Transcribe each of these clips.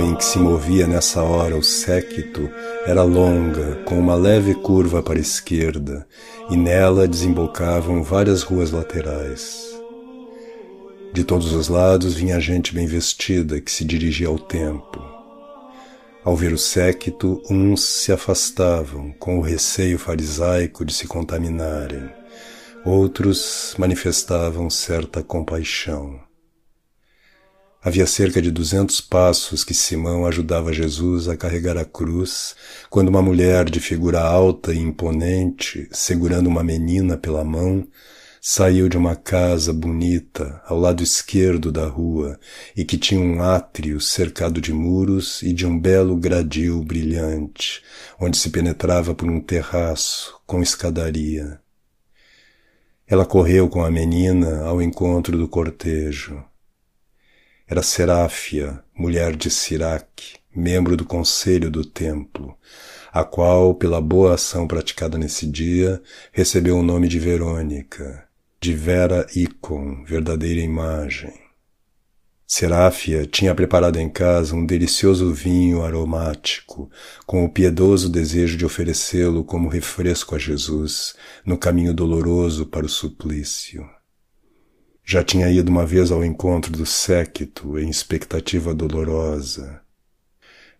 em que se movia nessa hora o séquito era longa, com uma leve curva para a esquerda, e nela desembocavam várias ruas laterais. De todos os lados vinha gente bem vestida que se dirigia ao templo. Ao ver o séquito, uns se afastavam, com o receio farisaico de se contaminarem. Outros manifestavam certa compaixão. Havia cerca de duzentos passos que Simão ajudava Jesus a carregar a cruz, quando uma mulher de figura alta e imponente, segurando uma menina pela mão, saiu de uma casa bonita ao lado esquerdo da rua e que tinha um átrio cercado de muros e de um belo gradil brilhante, onde se penetrava por um terraço com escadaria. Ela correu com a menina ao encontro do cortejo. Era Seráfia, mulher de Siraque, membro do conselho do templo, a qual, pela boa ação praticada nesse dia, recebeu o nome de Verônica, de Vera Icon, verdadeira imagem. Seráfia tinha preparado em casa um delicioso vinho aromático, com o piedoso desejo de oferecê-lo como refresco a Jesus no caminho doloroso para o suplício. Já tinha ido uma vez ao encontro do séquito em expectativa dolorosa.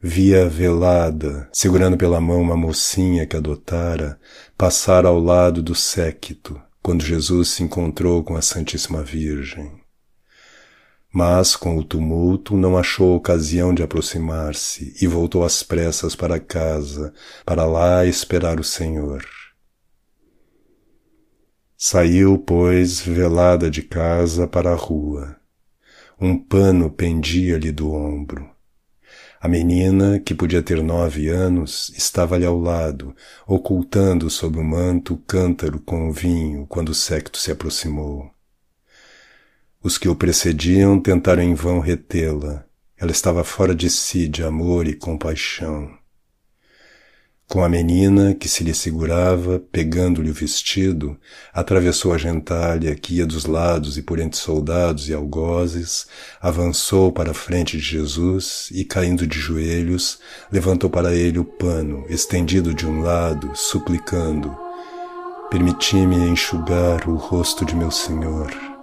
Via velada, segurando pela mão uma mocinha que adotara, passar ao lado do séquito, quando Jesus se encontrou com a Santíssima Virgem. Mas, com o tumulto, não achou ocasião de aproximar-se e voltou às pressas para casa, para lá esperar o Senhor. Saiu, pois, velada de casa para a rua. Um pano pendia-lhe do ombro. A menina, que podia ter nove anos, estava-lhe ao lado, ocultando sob o manto o cântaro com o vinho quando o secto se aproximou. Os que o precediam tentaram em vão retê-la. Ela estava fora de si de amor e compaixão. Com a menina que se lhe segurava, pegando-lhe o vestido, atravessou a gentalha que ia dos lados e por entre soldados e algozes, avançou para a frente de Jesus e, caindo de joelhos, levantou para ele o pano, estendido de um lado, suplicando: Permiti-me enxugar o rosto de meu Senhor.